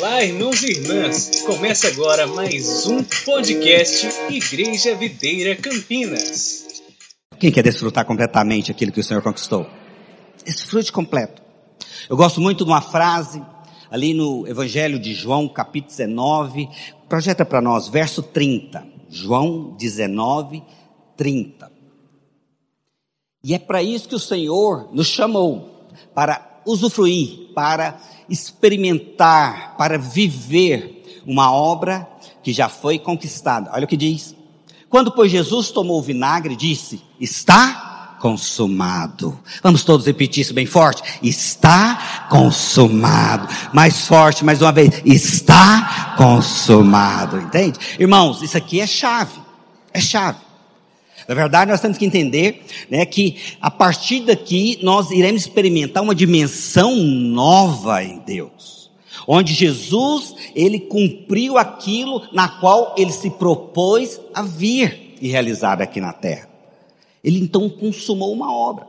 Olá, irmãos e irmãs! Começa agora mais um podcast Igreja Videira Campinas. Quem quer desfrutar completamente aquilo que o Senhor conquistou? Desfrute completo. Eu gosto muito de uma frase ali no Evangelho de João, capítulo 19, projeta para nós, verso 30. João 19, 30. E é para isso que o Senhor nos chamou, para usufruir, para experimentar, para viver uma obra que já foi conquistada. Olha o que diz. Quando, pois, Jesus tomou o vinagre, disse: Está consumado. Vamos todos repetir isso bem forte. Está consumado. Mais forte, mais uma vez. Está consumado. Entende? Irmãos, isso aqui é chave. É chave. Na verdade, nós temos que entender né, que a partir daqui nós iremos experimentar uma dimensão nova em Deus, onde Jesus ele cumpriu aquilo na qual ele se propôs a vir e realizar aqui na Terra. Ele então consumou uma obra.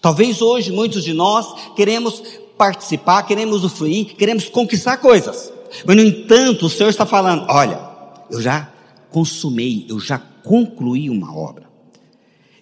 Talvez hoje muitos de nós queremos participar, queremos usufruir, queremos conquistar coisas, mas no entanto o Senhor está falando: olha, eu já consumei, eu já concluí uma obra.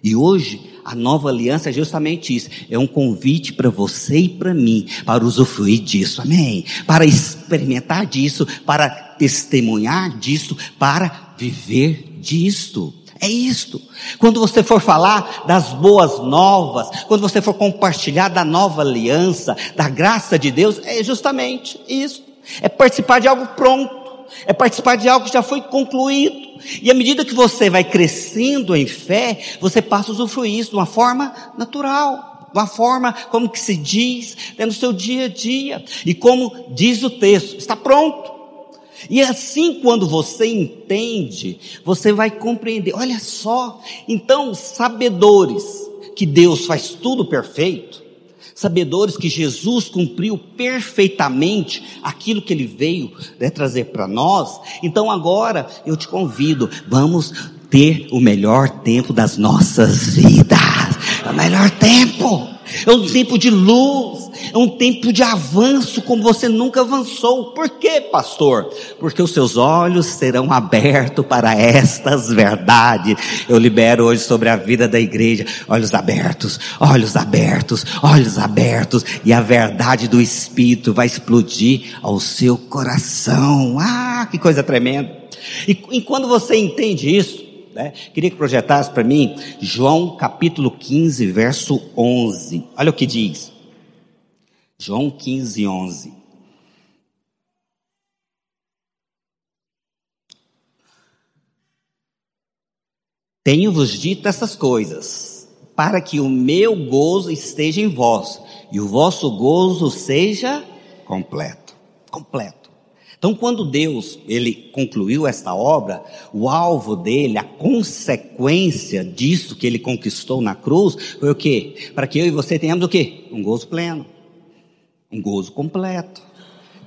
E hoje a nova aliança é justamente isso, é um convite para você e para mim, para usufruir disso, amém? Para experimentar disso, para testemunhar disso, para viver disto. É isto. Quando você for falar das boas novas, quando você for compartilhar da nova aliança, da graça de Deus, é justamente isso. É participar de algo pronto é participar de algo que já foi concluído. E à medida que você vai crescendo em fé, você passa a usufruir isso de uma forma natural, de uma forma como que se diz né, no seu dia a dia. E como diz o texto, está pronto. E assim, quando você entende, você vai compreender. Olha só, então, sabedores que Deus faz tudo perfeito, sabedores que Jesus cumpriu perfeitamente aquilo que ele veio né, trazer para nós. Então agora eu te convido, vamos ter o melhor tempo das nossas vidas. É o melhor tempo. É um tempo de luz, é um tempo de avanço como você nunca avançou. Por quê, pastor? Porque os seus olhos serão abertos para estas verdades. Eu libero hoje sobre a vida da igreja, olhos abertos, olhos abertos, olhos abertos, e a verdade do Espírito vai explodir ao seu coração. Ah, que coisa tremenda. E, e quando você entende isso, né? Queria que projetasse para mim João capítulo 15, verso 11. Olha o que diz. João 15, 11. Tenho-vos dito essas coisas, para que o meu gozo esteja em vós, e o vosso gozo seja completo. Completo. Então, quando Deus ele concluiu esta obra, o alvo dele, a consequência disso que ele conquistou na cruz, foi o quê? Para que eu e você tenhamos o quê? Um gozo pleno, um gozo completo,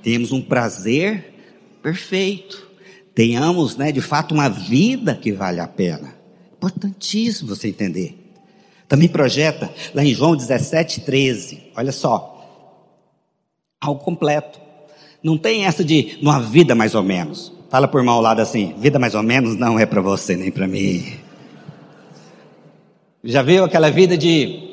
tenhamos um prazer perfeito, tenhamos, né, de fato, uma vida que vale a pena. Importantíssimo você entender. Também projeta lá em João 17, 13. Olha só, algo completo. Não tem essa de uma vida mais ou menos. Fala por mal lado assim, vida mais ou menos não é para você nem para mim. Já viu aquela vida de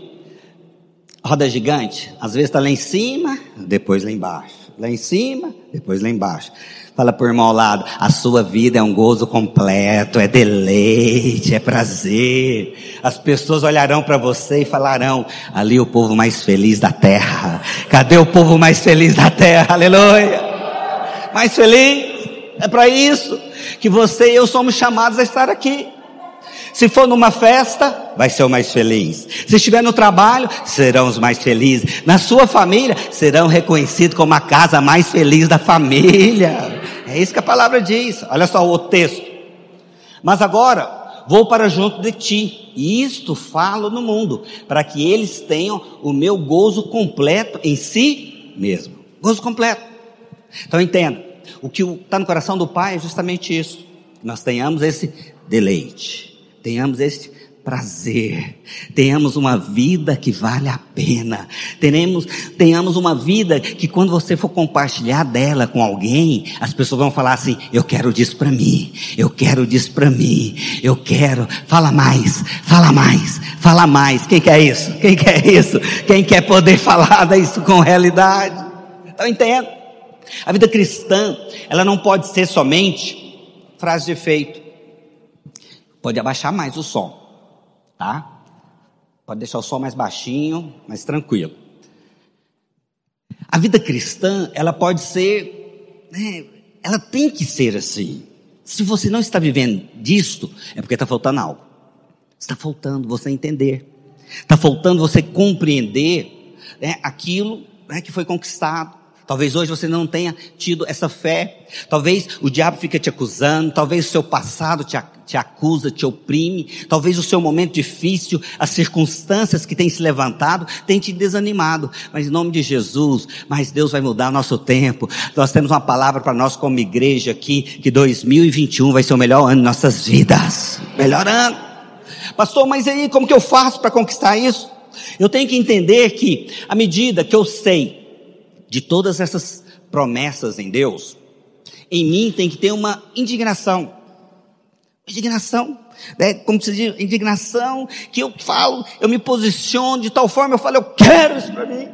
roda gigante? Às vezes está lá em cima, depois lá embaixo. Lá em cima, depois lá embaixo. Fala por irmão ao lado, a sua vida é um gozo completo, é deleite, é prazer. As pessoas olharão para você e falarão, ali o povo mais feliz da terra. Cadê o povo mais feliz da terra? Aleluia! Mais feliz? É para isso que você e eu somos chamados a estar aqui. Se for numa festa, vai ser o mais feliz. Se estiver no trabalho, serão os mais felizes. Na sua família, serão reconhecidos como a casa mais feliz da família. É isso que a palavra diz. Olha só o texto. Mas agora, vou para junto de ti. E isto falo no mundo, para que eles tenham o meu gozo completo em si mesmo. Gozo completo. Então entenda, o que está no coração do Pai é justamente isso. Nós tenhamos esse deleite tenhamos este prazer, tenhamos uma vida que vale a pena, tenhamos, tenhamos uma vida que quando você for compartilhar dela com alguém, as pessoas vão falar assim: eu quero disso para mim, eu quero disso para mim, eu quero, fala mais, fala mais, fala mais. Quem quer isso? Quem quer isso? Quem quer poder falar isso com realidade? Então entendo. A vida cristã, ela não pode ser somente frase de efeito. Pode abaixar mais o som tá? Pode deixar o som mais baixinho, mais tranquilo. A vida cristã, ela pode ser, né, ela tem que ser assim. Se você não está vivendo disto, é porque está faltando algo. Está faltando você entender. Está faltando você compreender né, aquilo né, que foi conquistado. Talvez hoje você não tenha tido essa fé. Talvez o diabo fique te acusando. Talvez o seu passado te, te acusa, te oprime. Talvez o seu momento difícil, as circunstâncias que têm se levantado, tenham te desanimado. Mas em nome de Jesus, mas Deus vai mudar nosso tempo. Nós temos uma palavra para nós como igreja aqui, que 2021 vai ser o melhor ano de nossas vidas. Melhor ano. Pastor, mas aí como que eu faço para conquistar isso? Eu tenho que entender que, à medida que eu sei de todas essas promessas em Deus, em mim tem que ter uma indignação. Indignação, né? como se diz, indignação que eu falo, eu me posiciono de tal forma, eu falo, eu quero isso para mim.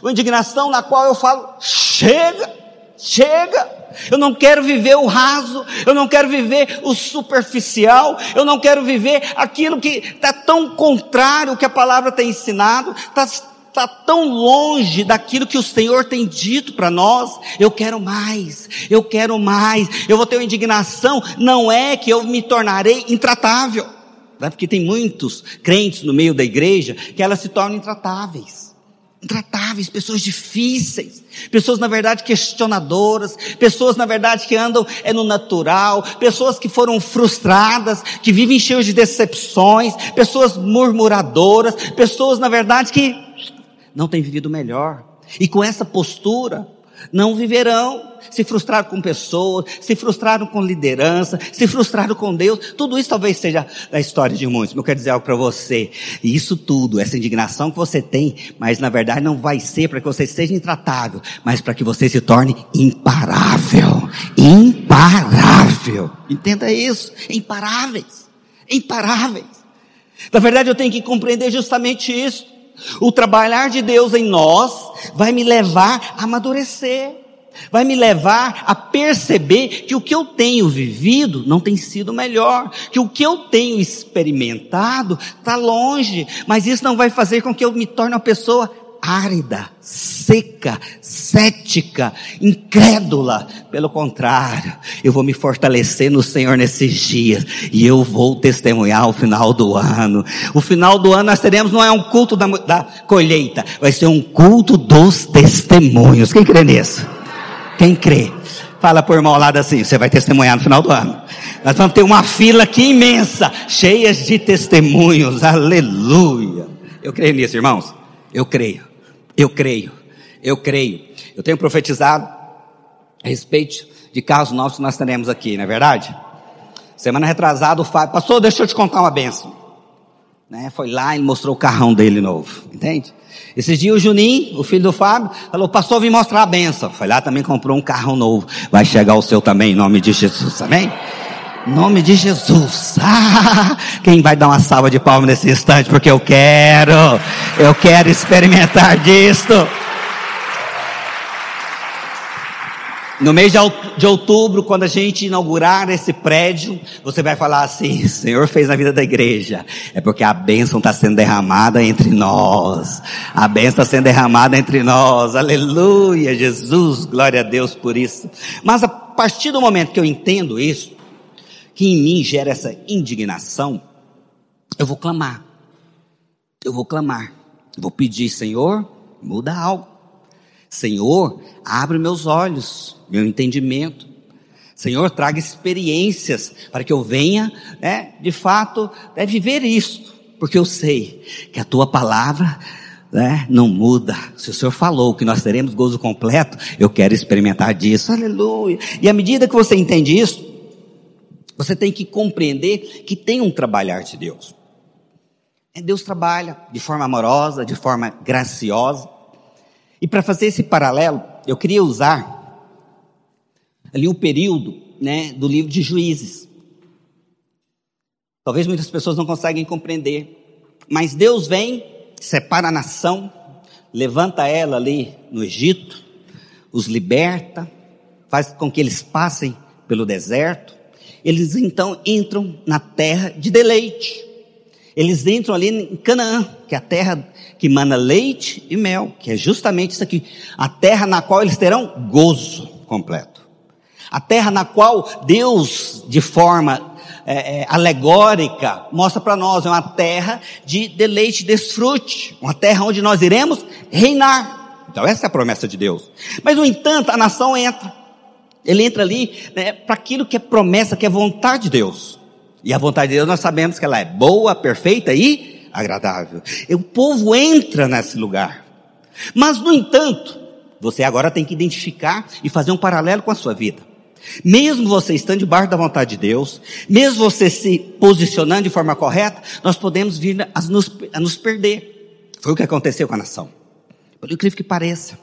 Uma indignação na qual eu falo, chega, chega. Eu não quero viver o raso, eu não quero viver o superficial, eu não quero viver aquilo que está tão contrário ao que a palavra tem ensinado, está está tão longe daquilo que o Senhor tem dito para nós. Eu quero mais, eu quero mais, eu vou ter uma indignação. Não é que eu me tornarei intratável, né? porque tem muitos crentes no meio da igreja que elas se tornam intratáveis. Intratáveis, pessoas difíceis, pessoas na verdade questionadoras, pessoas na verdade que andam é no natural, pessoas que foram frustradas, que vivem cheios de decepções, pessoas murmuradoras, pessoas na verdade que não têm vivido melhor. E com essa postura, não viverão. Se frustraram com pessoas, se frustraram com liderança, se frustraram com Deus. Tudo isso talvez seja da história de muitos. Mas eu quero dizer algo para você. E isso tudo, essa indignação que você tem, mas na verdade não vai ser para que você seja intratável, mas para que você se torne imparável. Imparável. Entenda isso. Imparáveis. Imparáveis. Na verdade eu tenho que compreender justamente isso. O trabalhar de Deus em nós vai me levar a amadurecer, vai me levar a perceber que o que eu tenho vivido não tem sido melhor, que o que eu tenho experimentado está longe, mas isso não vai fazer com que eu me torne uma pessoa árida, seca, cética, incrédula. Pelo contrário, eu vou me fortalecer no Senhor nesses dias e eu vou testemunhar o final do ano. O final do ano nós teremos não é um culto da, da colheita, vai ser um culto dos testemunhos. Quem crê nisso? Quem crê? Fala por irmão ao lado assim, você vai testemunhar no final do ano. Nós vamos ter uma fila aqui imensa, cheia de testemunhos. Aleluia. Eu creio nisso, irmãos. Eu creio. Eu creio, eu creio. Eu tenho profetizado a respeito de carros novos que nós teremos aqui, não é verdade? Semana retrasada o Fábio, pastor, deixa eu te contar uma benção. Né? Foi lá e mostrou o carrão dele novo, entende? Esses dias o Juninho, o filho do Fábio, falou, pastor, vim mostrar a benção. Foi lá também comprou um carrão novo. Vai chegar o seu também, em nome de Jesus, amém? nome de Jesus. Ah, quem vai dar uma salva de palmas nesse instante? Porque eu quero, eu quero experimentar disto. No mês de outubro, quando a gente inaugurar esse prédio, você vai falar assim: o Senhor fez na vida da igreja. É porque a bênção está sendo derramada entre nós. A bênção está sendo derramada entre nós. Aleluia, Jesus, glória a Deus por isso. Mas a partir do momento que eu entendo isso, que em mim gera essa indignação, eu vou clamar. Eu vou clamar. Eu vou pedir, Senhor, muda algo. Senhor, abre meus olhos, meu entendimento. Senhor, traga experiências para que eu venha, né, de fato, né, viver isto. Porque eu sei que a tua palavra né, não muda. Se o Senhor falou que nós teremos gozo completo, eu quero experimentar disso. Aleluia. E à medida que você entende isso, você tem que compreender que tem um trabalhar de Deus. Deus trabalha de forma amorosa, de forma graciosa. E para fazer esse paralelo, eu queria usar ali um período né, do livro de Juízes. Talvez muitas pessoas não conseguem compreender, mas Deus vem, separa a nação, levanta ela ali no Egito, os liberta, faz com que eles passem pelo deserto. Eles então entram na terra de deleite. Eles entram ali em Canaã, que é a terra que mana leite e mel, que é justamente isso aqui, a terra na qual eles terão gozo completo. A terra na qual Deus, de forma é, é, alegórica, mostra para nós, é uma terra de deleite, desfrute, uma terra onde nós iremos reinar. Então essa é a promessa de Deus. Mas no entanto, a nação entra. Ele entra ali né, para aquilo que é promessa, que é vontade de Deus. E a vontade de Deus nós sabemos que ela é boa, perfeita e agradável. E o povo entra nesse lugar. Mas no entanto, você agora tem que identificar e fazer um paralelo com a sua vida. Mesmo você estando debaixo da vontade de Deus, mesmo você se posicionando de forma correta, nós podemos vir a nos, a nos perder. Foi o que aconteceu com a nação. Por incrível que pareça,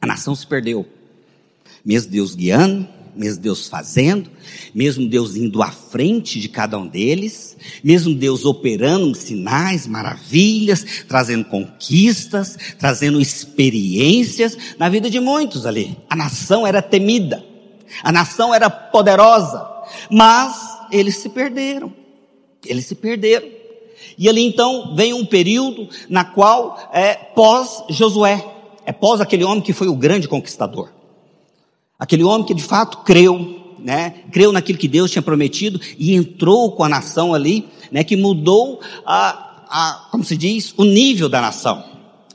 a nação se perdeu. Mesmo Deus guiando, mesmo Deus fazendo, mesmo Deus indo à frente de cada um deles, mesmo Deus operando sinais, maravilhas, trazendo conquistas, trazendo experiências na vida de muitos ali. A nação era temida. A nação era poderosa, mas eles se perderam. Eles se perderam. E ali então vem um período na qual é pós Josué, é pós aquele homem que foi o grande conquistador. Aquele homem que de fato creu, né? Creu naquilo que Deus tinha prometido e entrou com a nação ali, né? Que mudou a, a como se diz, o nível da nação.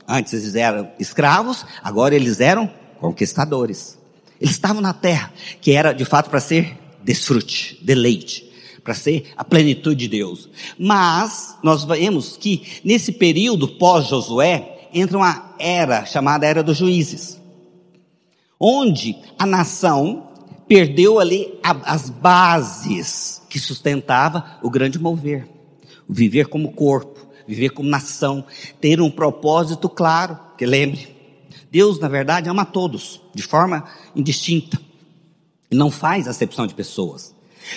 Antes eles eram escravos, agora eles eram conquistadores. Eles estavam na terra, que era de fato para ser desfrute, deleite, para ser a plenitude de Deus. Mas nós vemos que nesse período pós-Josué entra uma era chamada Era dos Juízes, onde a nação perdeu ali as bases que sustentava o grande mover, o viver como corpo, viver como nação, ter um propósito claro, que lembre, Deus, na verdade, ama todos, de forma indistinta. Ele não faz acepção de pessoas.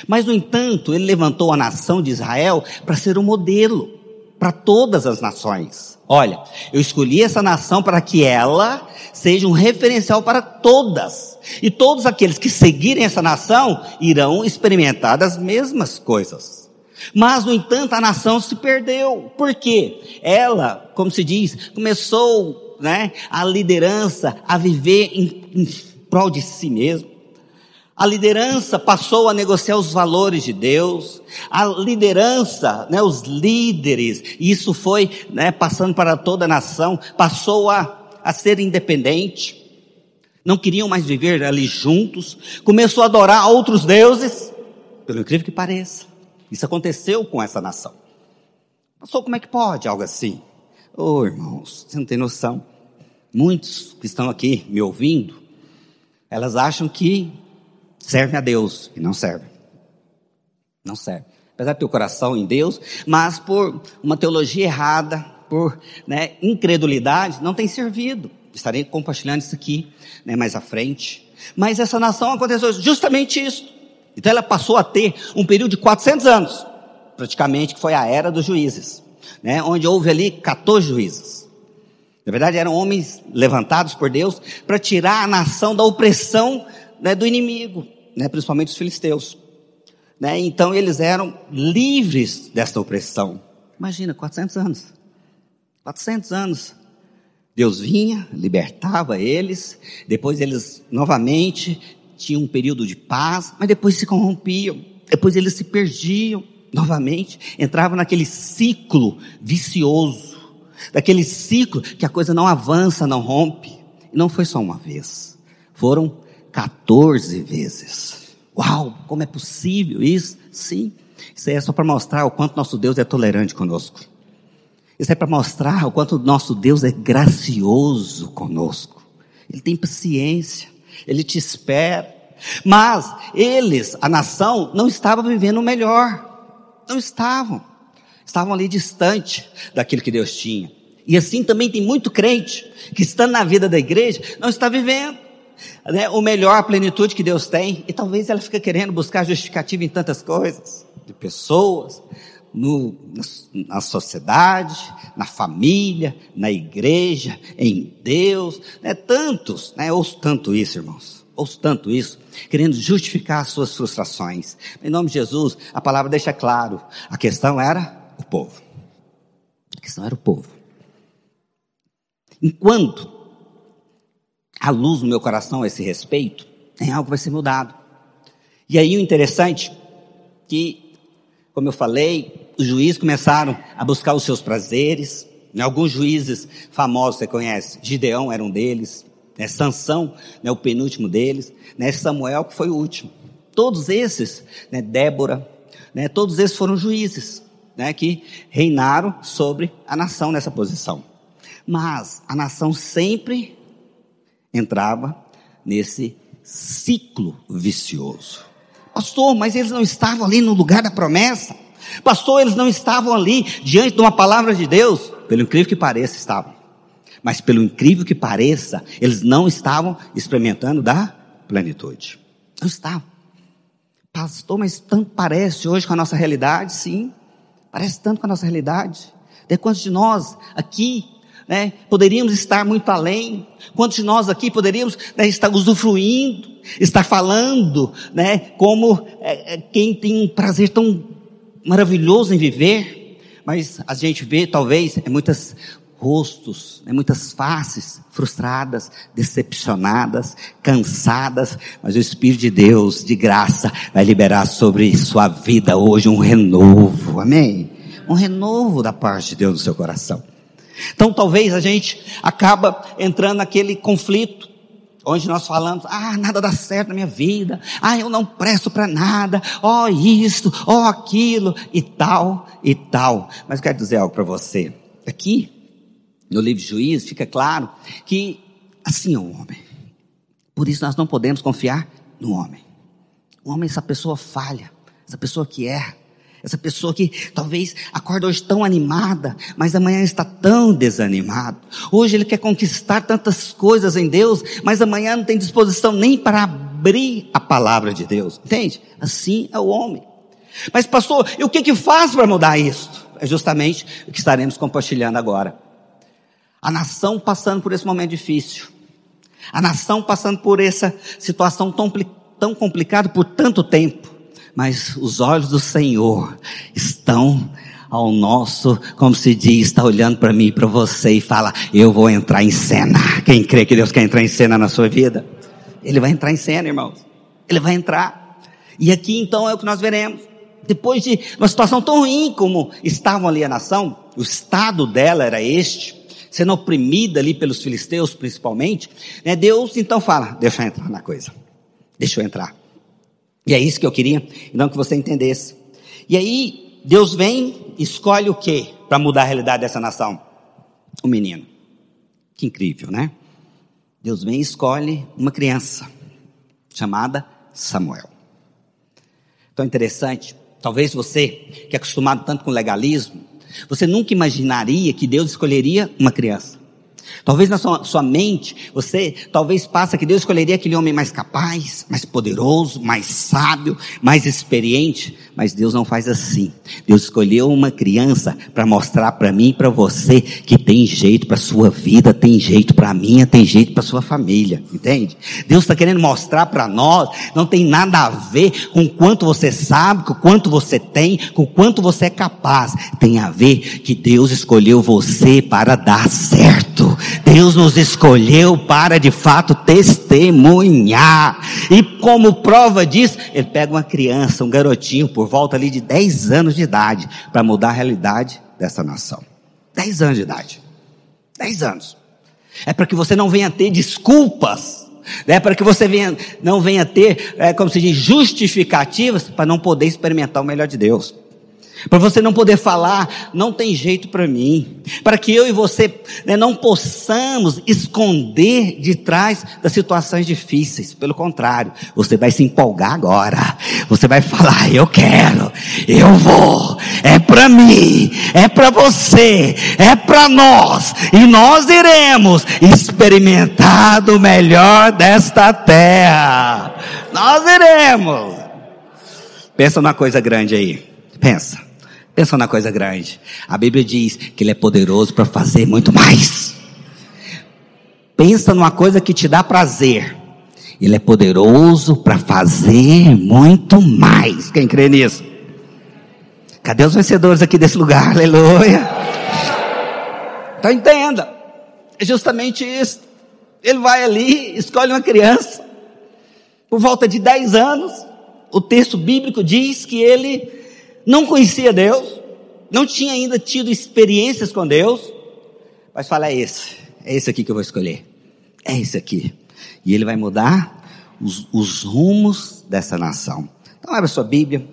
Mas, no entanto, ele levantou a nação de Israel para ser um modelo para todas as nações. Olha, eu escolhi essa nação para que ela seja um referencial para todas. E todos aqueles que seguirem essa nação irão experimentar as mesmas coisas. Mas, no entanto, a nação se perdeu. Por quê? Ela, como se diz, começou né, a liderança a viver em, em prol de si mesmo. A liderança passou a negociar os valores de Deus. A liderança, né, os líderes, isso foi né, passando para toda a nação, passou a, a ser independente. Não queriam mais viver ali juntos. Começou a adorar outros deuses, pelo incrível que pareça. Isso aconteceu com essa nação. Passou como é que pode algo assim? Oh, irmãos, você não tem noção muitos que estão aqui me ouvindo, elas acham que servem a Deus e não servem. Não servem. Apesar de ter o coração em Deus, mas por uma teologia errada, por né, incredulidade, não tem servido. Estarei compartilhando isso aqui né, mais à frente. Mas essa nação aconteceu justamente isso. Então ela passou a ter um período de 400 anos, praticamente, que foi a era dos juízes, né, onde houve ali 14 juízes. Na verdade, eram homens levantados por Deus para tirar a nação da opressão né, do inimigo, né, principalmente os filisteus. Né? Então, eles eram livres dessa opressão. Imagina, 400 anos. 400 anos. Deus vinha, libertava eles, depois eles novamente tinham um período de paz, mas depois se corrompiam, depois eles se perdiam novamente, entravam naquele ciclo vicioso daquele ciclo que a coisa não avança, não rompe. E não foi só uma vez, foram 14 vezes. Uau, como é possível isso? Sim, isso é só para mostrar o quanto nosso Deus é tolerante conosco. Isso é para mostrar o quanto nosso Deus é gracioso conosco. Ele tem paciência, ele te espera. Mas eles, a nação, não estava vivendo o melhor. Não estavam. estavam ali distante daquilo que Deus tinha. E assim também tem muito crente que estando na vida da igreja não está vivendo né, o melhor, a plenitude que Deus tem, e talvez ela fica querendo buscar justificativa em tantas coisas, de pessoas, no, na sociedade, na família, na igreja, em Deus, né, tantos, né, ouço tanto isso, irmãos, ouço tanto isso, querendo justificar as suas frustrações. Em nome de Jesus, a palavra deixa claro, a questão era o povo. A questão era o povo. Enquanto a luz no meu coração a esse respeito, tem algo vai ser mudado. E aí o interessante que, como eu falei, os juízes começaram a buscar os seus prazeres. Né, alguns juízes famosos você conhece, Gideão era um deles, né, Sansão, né, o penúltimo deles, né, Samuel que foi o último. Todos esses, né, Débora, né, todos esses foram juízes, né, que reinaram sobre a nação nessa posição. Mas a nação sempre entrava nesse ciclo vicioso. Pastor, mas eles não estavam ali no lugar da promessa. Pastor, eles não estavam ali diante de uma palavra de Deus. Pelo incrível que pareça, estavam. Mas pelo incrível que pareça, eles não estavam experimentando da plenitude. Não estavam. Pastor, mas tanto parece hoje com a nossa realidade? Sim. Parece tanto com a nossa realidade. De quantos de nós aqui né? Poderíamos estar muito além. Quantos de nós aqui poderíamos né, estar usufruindo, estar falando, né? Como é, é, quem tem um prazer tão maravilhoso em viver, mas a gente vê talvez é muitas rostos, né, muitas faces frustradas, decepcionadas, cansadas, mas o Espírito de Deus, de graça, vai liberar sobre sua vida hoje um renovo, amém? Um renovo da parte de Deus no seu coração. Então talvez a gente acaba entrando naquele conflito onde nós falamos, ah, nada dá certo na minha vida, ah, eu não presto para nada, ó oh, isto, ó oh, aquilo, e tal, e tal. Mas eu quero dizer algo para você. Aqui, no livro de Juízes, fica claro que assim é o homem. Por isso nós não podemos confiar no homem. O homem é essa pessoa falha, essa pessoa que erra. Essa pessoa que talvez acorda hoje tão animada, mas amanhã está tão desanimado. Hoje ele quer conquistar tantas coisas em Deus, mas amanhã não tem disposição nem para abrir a palavra de Deus. Entende? Assim é o homem. Mas pastor, e o que que faz para mudar isso? É justamente o que estaremos compartilhando agora. A nação passando por esse momento difícil. A nação passando por essa situação tão, tão complicada por tanto tempo mas os olhos do Senhor estão ao nosso, como se diz, está olhando para mim e para você e fala: Eu vou entrar em cena. Quem crê que Deus quer entrar em cena na sua vida? Ele vai entrar em cena, irmãos. Ele vai entrar. E aqui então é o que nós veremos. Depois de uma situação tão ruim como estavam ali a nação, o estado dela era este, sendo oprimida ali pelos filisteus principalmente, né, Deus então fala: Deixa eu entrar na coisa. Deixa eu entrar. E é isso que eu queria, então que você entendesse. E aí, Deus vem, escolhe o que para mudar a realidade dessa nação? O menino. Que incrível, né? Deus vem e escolhe uma criança chamada Samuel. Então interessante, talvez você que é acostumado tanto com legalismo, você nunca imaginaria que Deus escolheria uma criança. Talvez na sua, sua, mente, você talvez passa que Deus escolheria aquele homem mais capaz, mais poderoso, mais sábio, mais experiente, mas Deus não faz assim. Deus escolheu uma criança para mostrar para mim e para você que tem jeito para sua vida, tem jeito para minha, tem jeito para sua família, entende? Deus está querendo mostrar para nós, não tem nada a ver com quanto você sabe, com quanto você tem, com quanto você é capaz. Tem a ver que Deus escolheu você para dar certo. Deus nos escolheu para de fato testemunhar. E como prova disso, ele pega uma criança, um garotinho por volta ali de 10 anos de idade, para mudar a realidade dessa nação. 10 anos de idade. 10 anos. É para que você não venha ter desculpas. É para que você venha, não venha ter, é, como se diz, justificativas para não poder experimentar o melhor de Deus. Para você não poder falar, não tem jeito para mim, para que eu e você né, não possamos esconder de trás das situações difíceis. Pelo contrário, você vai se empolgar agora. Você vai falar: Eu quero, eu vou, é para mim, é para você, é para nós, e nós iremos experimentar do melhor desta terra. Nós iremos. Pensa numa coisa grande aí. Pensa. Pensa na coisa grande. A Bíblia diz que Ele é poderoso para fazer muito mais. Pensa numa coisa que te dá prazer. Ele é poderoso para fazer muito mais. Quem crê nisso? Cadê os vencedores aqui desse lugar? Aleluia. Então entenda. É justamente isso. Ele vai ali, escolhe uma criança. Por volta de 10 anos, o texto bíblico diz que ele não conhecia Deus, não tinha ainda tido experiências com Deus, mas fala: é esse, é esse aqui que eu vou escolher, é esse aqui. E ele vai mudar os, os rumos dessa nação. Então, abra sua Bíblia,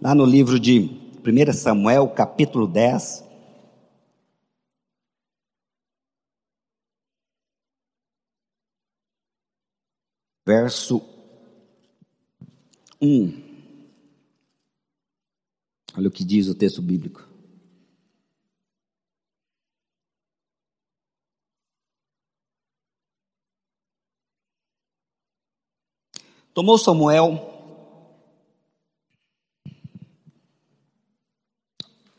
lá no livro de 1 Samuel, capítulo 10. Verso 1. Olha o que diz o texto bíblico. Tomou Samuel.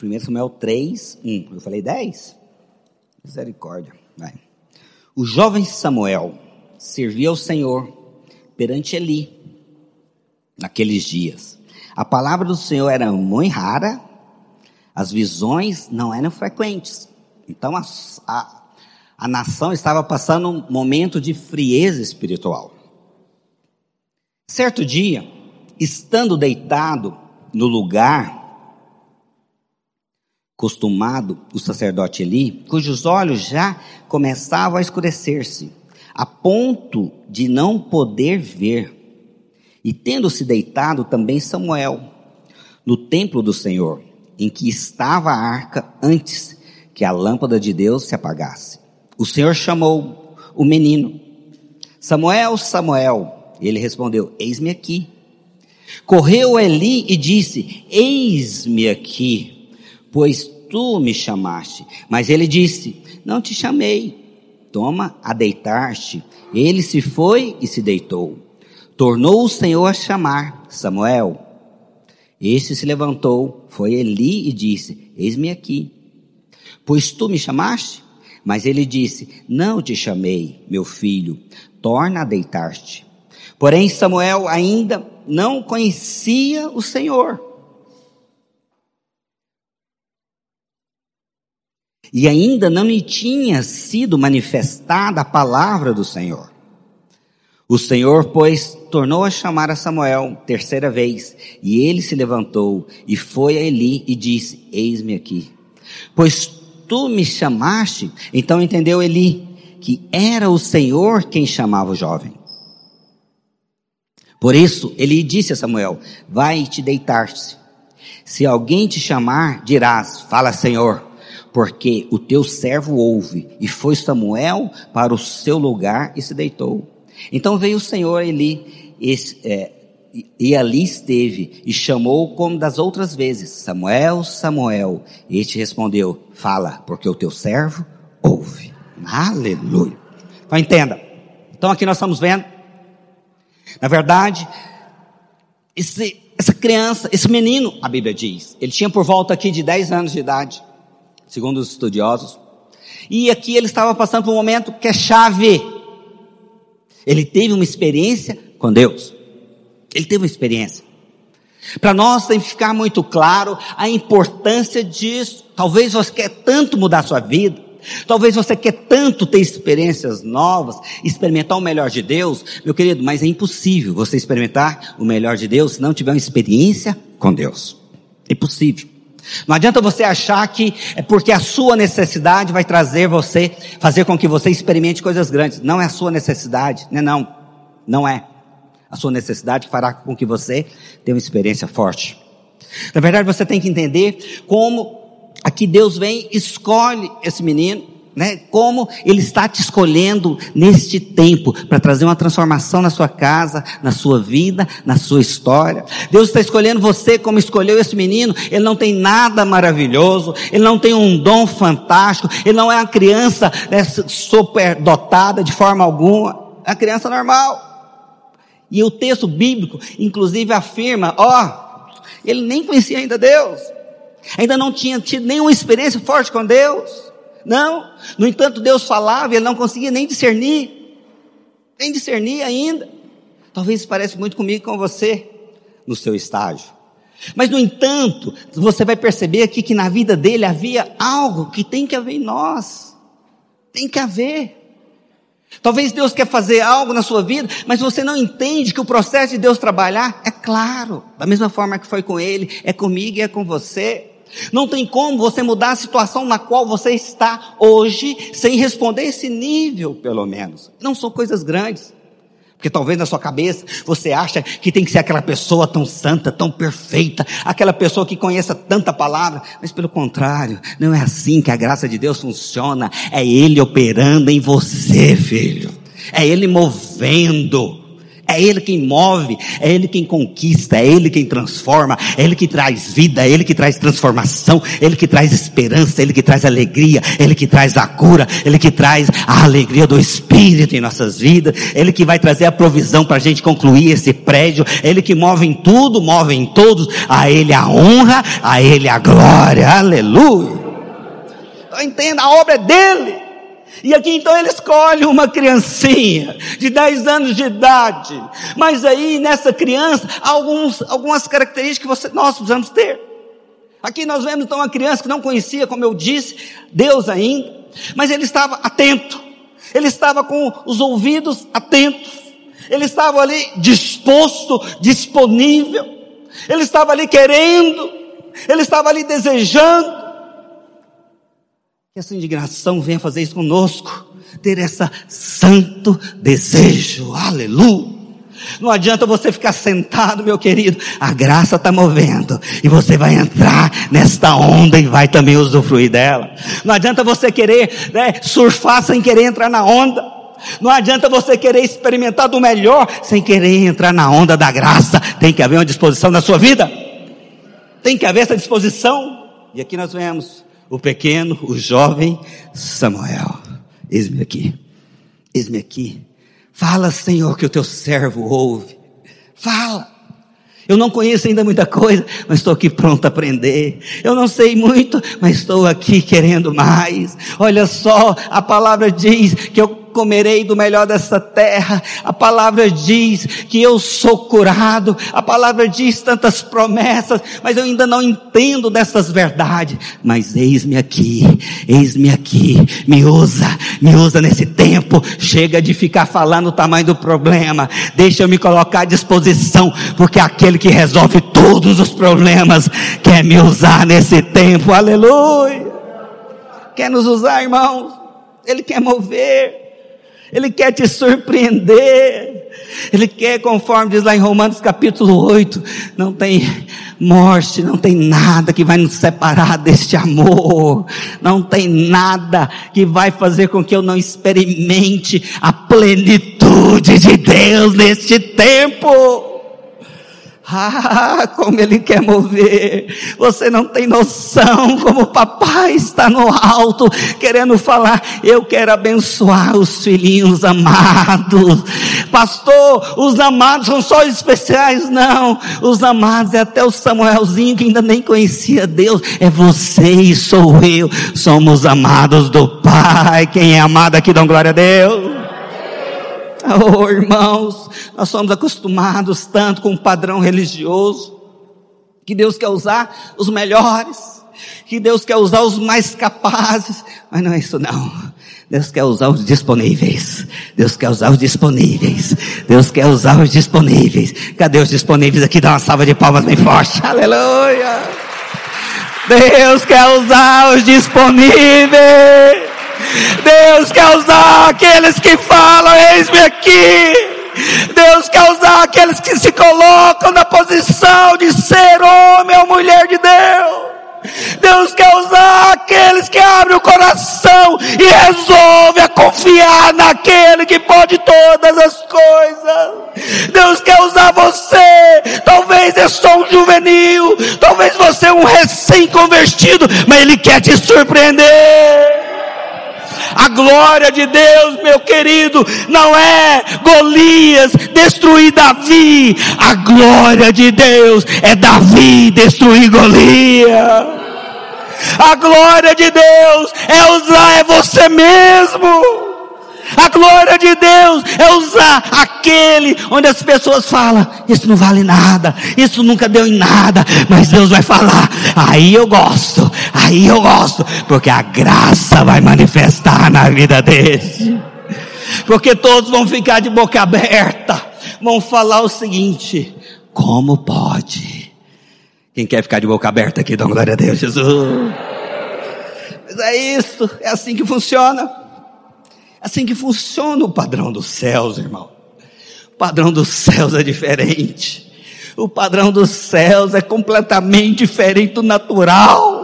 1 Samuel 3, 1. Eu falei 10? Misericórdia. Vai. O jovem Samuel servia ao Senhor perante Eli naqueles dias. A palavra do Senhor era muito rara, as visões não eram frequentes. Então a, a, a nação estava passando um momento de frieza espiritual. Certo dia, estando deitado no lugar costumado, o sacerdote Eli, cujos olhos já começavam a escurecer-se, a ponto de não poder ver, e tendo-se deitado também Samuel no templo do Senhor, em que estava a arca antes que a lâmpada de Deus se apagasse. O Senhor chamou o menino: Samuel, Samuel. Ele respondeu: Eis-me aqui. Correu Eli e disse: Eis-me aqui, pois tu me chamaste. Mas ele disse: Não te chamei. Toma a deitar-te. Ele se foi e se deitou. Tornou o Senhor a chamar Samuel. Este se levantou, foi Eli e disse: Eis-me aqui. Pois tu me chamaste? Mas ele disse: Não te chamei, meu filho, torna a deitar-te. Porém, Samuel ainda não conhecia o Senhor. E ainda não lhe tinha sido manifestada a palavra do Senhor. O Senhor, pois, tornou a chamar a Samuel terceira vez, e ele se levantou e foi a Eli e disse: Eis-me aqui. Pois tu me chamaste, então entendeu Eli que era o Senhor quem chamava o jovem. Por isso, ele disse a Samuel: Vai te deitar-te. Se alguém te chamar, dirás: Fala, Senhor, porque o teu servo ouve. E foi Samuel para o seu lugar e se deitou. Então veio o Senhor esse, é, e ali esteve, e chamou como das outras vezes, Samuel, Samuel. E este respondeu, fala, porque o teu servo ouve. Aleluia. Então entenda. Então aqui nós estamos vendo, na verdade, esse, essa criança, esse menino, a Bíblia diz, ele tinha por volta aqui de 10 anos de idade, segundo os estudiosos. E aqui ele estava passando por um momento que é chave ele teve uma experiência com Deus. Ele teve uma experiência. Para nós tem que ficar muito claro a importância disso. Talvez você quer tanto mudar a sua vida. Talvez você quer tanto ter experiências novas, experimentar o melhor de Deus, meu querido, mas é impossível você experimentar o melhor de Deus se não tiver uma experiência com Deus. É impossível. Não adianta você achar que é porque a sua necessidade vai trazer você, fazer com que você experimente coisas grandes. Não é a sua necessidade, não é não. Não é. A sua necessidade fará com que você tenha uma experiência forte. Na verdade, você tem que entender como aqui Deus vem, escolhe esse menino, né? Como Ele está te escolhendo neste tempo para trazer uma transformação na sua casa, na sua vida, na sua história. Deus está escolhendo você como escolheu esse menino. Ele não tem nada maravilhoso, ele não tem um dom fantástico, ele não é uma criança né, super dotada de forma alguma, é uma criança normal. E o texto bíblico, inclusive, afirma: ó, ele nem conhecia ainda Deus, ainda não tinha tido nenhuma experiência forte com Deus. Não. No entanto, Deus falava e ele não conseguia nem discernir. Nem discernir ainda. Talvez isso pareça muito comigo com você, no seu estágio. Mas, no entanto, você vai perceber aqui que na vida dele havia algo que tem que haver em nós. Tem que haver. Talvez Deus quer fazer algo na sua vida, mas você não entende que o processo de Deus trabalhar é claro. Da mesma forma que foi com ele, é comigo e é com você. Não tem como você mudar a situação na qual você está hoje sem responder esse nível, pelo menos. Não são coisas grandes. Porque talvez na sua cabeça você acha que tem que ser aquela pessoa tão santa, tão perfeita, aquela pessoa que conheça tanta palavra, mas pelo contrário, não é assim que a graça de Deus funciona. É Ele operando em você, filho. É Ele movendo. É Ele quem move, é Ele quem conquista, é Ele quem transforma, é Ele que traz vida, é Ele que traz transformação, é Ele que traz esperança, é Ele que traz alegria, é Ele que traz a cura, é Ele que traz a alegria do Espírito em nossas vidas, é Ele que vai trazer a provisão para a gente concluir esse prédio, é Ele que move em tudo, move em todos, a Ele a honra, a Ele a glória, aleluia. Então entenda, a obra é dEle. E aqui então ele escolhe uma criancinha de 10 anos de idade. Mas aí nessa criança há alguns, algumas características que você, nós precisamos ter. Aqui nós vemos então uma criança que não conhecia, como eu disse, Deus ainda, mas ele estava atento. Ele estava com os ouvidos atentos. Ele estava ali disposto, disponível. Ele estava ali querendo. Ele estava ali desejando. Que essa indignação venha fazer isso conosco. Ter essa santo desejo. Aleluia. Não adianta você ficar sentado, meu querido. A graça está movendo. E você vai entrar nesta onda e vai também usufruir dela. Não adianta você querer né, surfar sem querer entrar na onda. Não adianta você querer experimentar do melhor sem querer entrar na onda da graça. Tem que haver uma disposição na sua vida. Tem que haver essa disposição. E aqui nós vemos o pequeno, o jovem Samuel. Eis-me aqui, eis-me aqui. Fala, Senhor, que o teu servo ouve. Fala. Eu não conheço ainda muita coisa, mas estou aqui pronto a aprender. Eu não sei muito, mas estou aqui querendo mais. Olha só, a palavra diz que eu comerei do melhor dessa terra. A palavra diz que eu sou curado. A palavra diz tantas promessas, mas eu ainda não entendo dessas verdades. Mas eis-me aqui, eis-me aqui. Me usa, me usa nesse tempo. Chega de ficar falando o tamanho do problema. Deixa eu me colocar à disposição, porque aquele que resolve todos os problemas quer me usar nesse tempo. Aleluia. Quer nos usar, irmãos? Ele quer mover. Ele quer te surpreender. Ele quer, conforme diz lá em Romanos capítulo 8, não tem morte, não tem nada que vai nos separar deste amor. Não tem nada que vai fazer com que eu não experimente a plenitude de Deus neste tempo. Ah, como ele quer mover. Você não tem noção como o papai está no alto, querendo falar, eu quero abençoar os filhinhos amados. Pastor, os amados são só especiais, não. Os amados é até o Samuelzinho que ainda nem conhecia Deus. É você e sou eu. Somos amados do Pai. Quem é amado aqui, dá glória a Deus. Oh, irmãos, nós somos acostumados tanto com o padrão religioso, que Deus quer usar os melhores, que Deus quer usar os mais capazes, mas não é isso não. Deus quer usar os disponíveis. Deus quer usar os disponíveis. Deus quer usar os disponíveis. Cadê os disponíveis aqui? Dá uma salva de palmas bem forte. Aleluia. Deus quer usar os disponíveis. Deus quer usar aqueles que falam, eis-me aqui. Deus quer usar aqueles que se colocam na posição de ser homem ou mulher de Deus. Deus quer usar aqueles que abrem o coração e resolve a confiar naquele que pode todas as coisas. Deus quer usar você. Talvez é só um juvenil, talvez você é um recém-convertido, mas Ele quer te surpreender. A glória de Deus, meu querido, não é Golias destruir Davi. A glória de Deus é Davi destruir Golias. A glória de Deus é usar é você mesmo. A glória de Deus é usar aquele onde as pessoas falam: Isso não vale nada, isso nunca deu em nada, mas Deus vai falar. Aí eu gosto, aí eu gosto, porque a graça vai manifestar na vida deles. Porque todos vão ficar de boca aberta, vão falar o seguinte: Como pode? Quem quer ficar de boca aberta aqui, dá glória a Deus, Jesus. Mas é isso, é assim que funciona. Assim que funciona o padrão dos céus, irmão. O padrão dos céus é diferente. O padrão dos céus é completamente diferente do natural.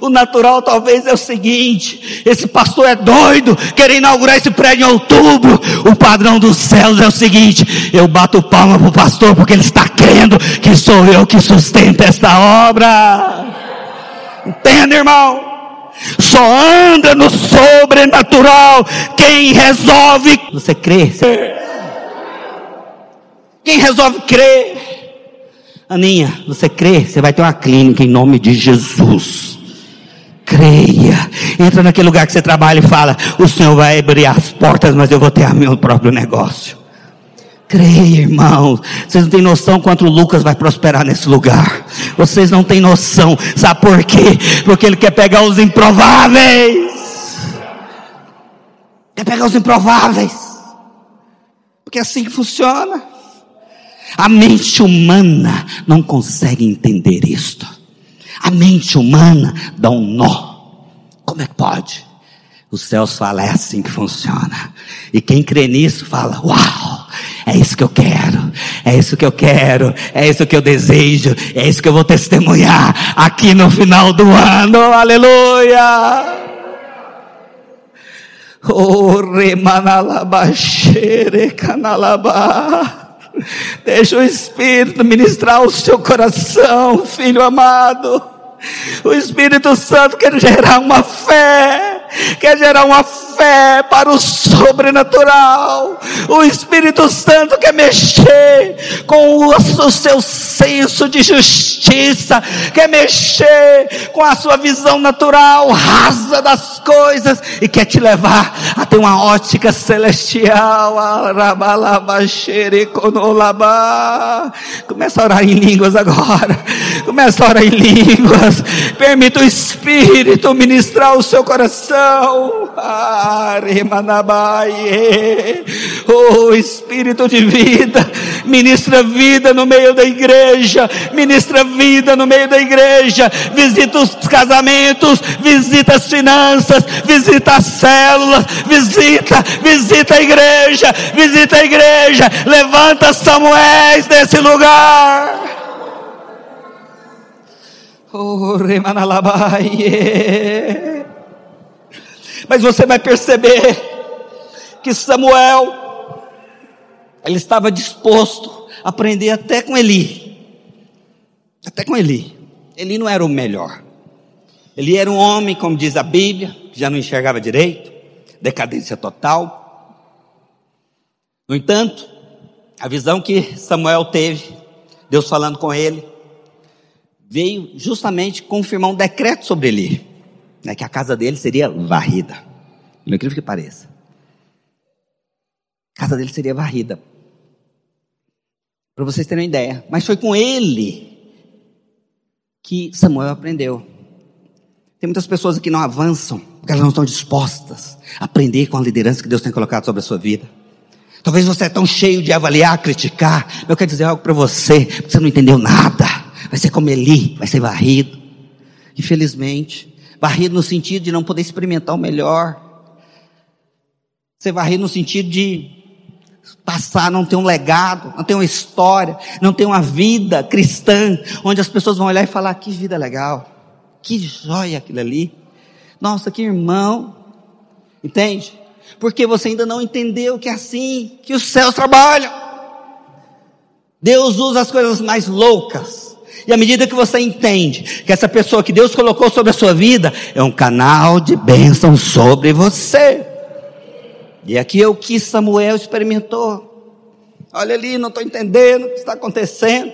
O natural talvez é o seguinte: esse pastor é doido, quer inaugurar esse prédio em outubro. O padrão dos céus é o seguinte: eu bato palma pro pastor porque ele está crendo que sou eu que sustento esta obra. Entende, irmão? Só anda no sobrenatural quem resolve. Você crê? Quem resolve crer? Aninha, você crê? Você vai ter uma clínica em nome de Jesus. Creia. Entra naquele lugar que você trabalha e fala: O Senhor vai abrir as portas, mas eu vou ter meu próprio negócio. Creia, irmãos. Vocês não têm noção quanto o Lucas vai prosperar nesse lugar. Vocês não têm noção. Sabe por quê? Porque ele quer pegar os improváveis. Quer pegar os improváveis. Porque é assim que funciona. A mente humana não consegue entender isto. A mente humana dá um nó. Como é que pode? Os céus falam, é assim que funciona. E quem crê nisso fala, uau, é isso que eu quero, é isso que eu quero, é isso que eu desejo, é isso que eu vou testemunhar aqui no final do ano, aleluia. Oh, remanalabaxere canalabá. Deixa o Espírito ministrar o seu coração, filho amado. O Espírito Santo quer gerar uma fé, quer gerar uma fé para o sobrenatural. O Espírito Santo quer mexer com o, seu senso de justiça, quer mexer com a sua visão natural, rasa das coisas, e quer te levar a ter uma ótica celestial. Começa a orar em línguas agora. Começa a orar em línguas. Permita o Espírito ministrar o seu coração. Oh Espírito de vida, ministra vida no meio da igreja, ministra vida no meio da igreja, visita os casamentos, visita as finanças, visita as células, visita, visita a igreja, visita a igreja, levanta Samuéis desse lugar. Oh, remanalabai. Mas você vai perceber que Samuel, ele estava disposto a aprender até com Eli. Até com Eli. Eli não era o melhor. Ele era um homem, como diz a Bíblia, que já não enxergava direito, decadência total. No entanto, a visão que Samuel teve, Deus falando com ele, veio justamente confirmar um decreto sobre Eli né, que a casa dele seria varrida. Não é incrível que pareça. A casa dele seria varrida. Para vocês terem uma ideia. Mas foi com ele que Samuel aprendeu. Tem muitas pessoas que não avançam, porque elas não estão dispostas a aprender com a liderança que Deus tem colocado sobre a sua vida. Talvez você é tão cheio de avaliar, criticar. Eu quero dizer algo para você, porque você não entendeu nada. Vai ser como Eli, vai ser varrido. Infelizmente, Varrido no sentido de não poder experimentar o melhor. Ser varrido no sentido de passar, não tem um legado, não tem uma história, não tem uma vida cristã, onde as pessoas vão olhar e falar: que vida legal, que joia aquilo ali, nossa, que irmão, entende? Porque você ainda não entendeu que é assim que os céus trabalham. Deus usa as coisas mais loucas. E à medida que você entende que essa pessoa que Deus colocou sobre a sua vida é um canal de bênção sobre você. E aqui é o que Samuel experimentou. Olha ali, não estou entendendo o que está acontecendo.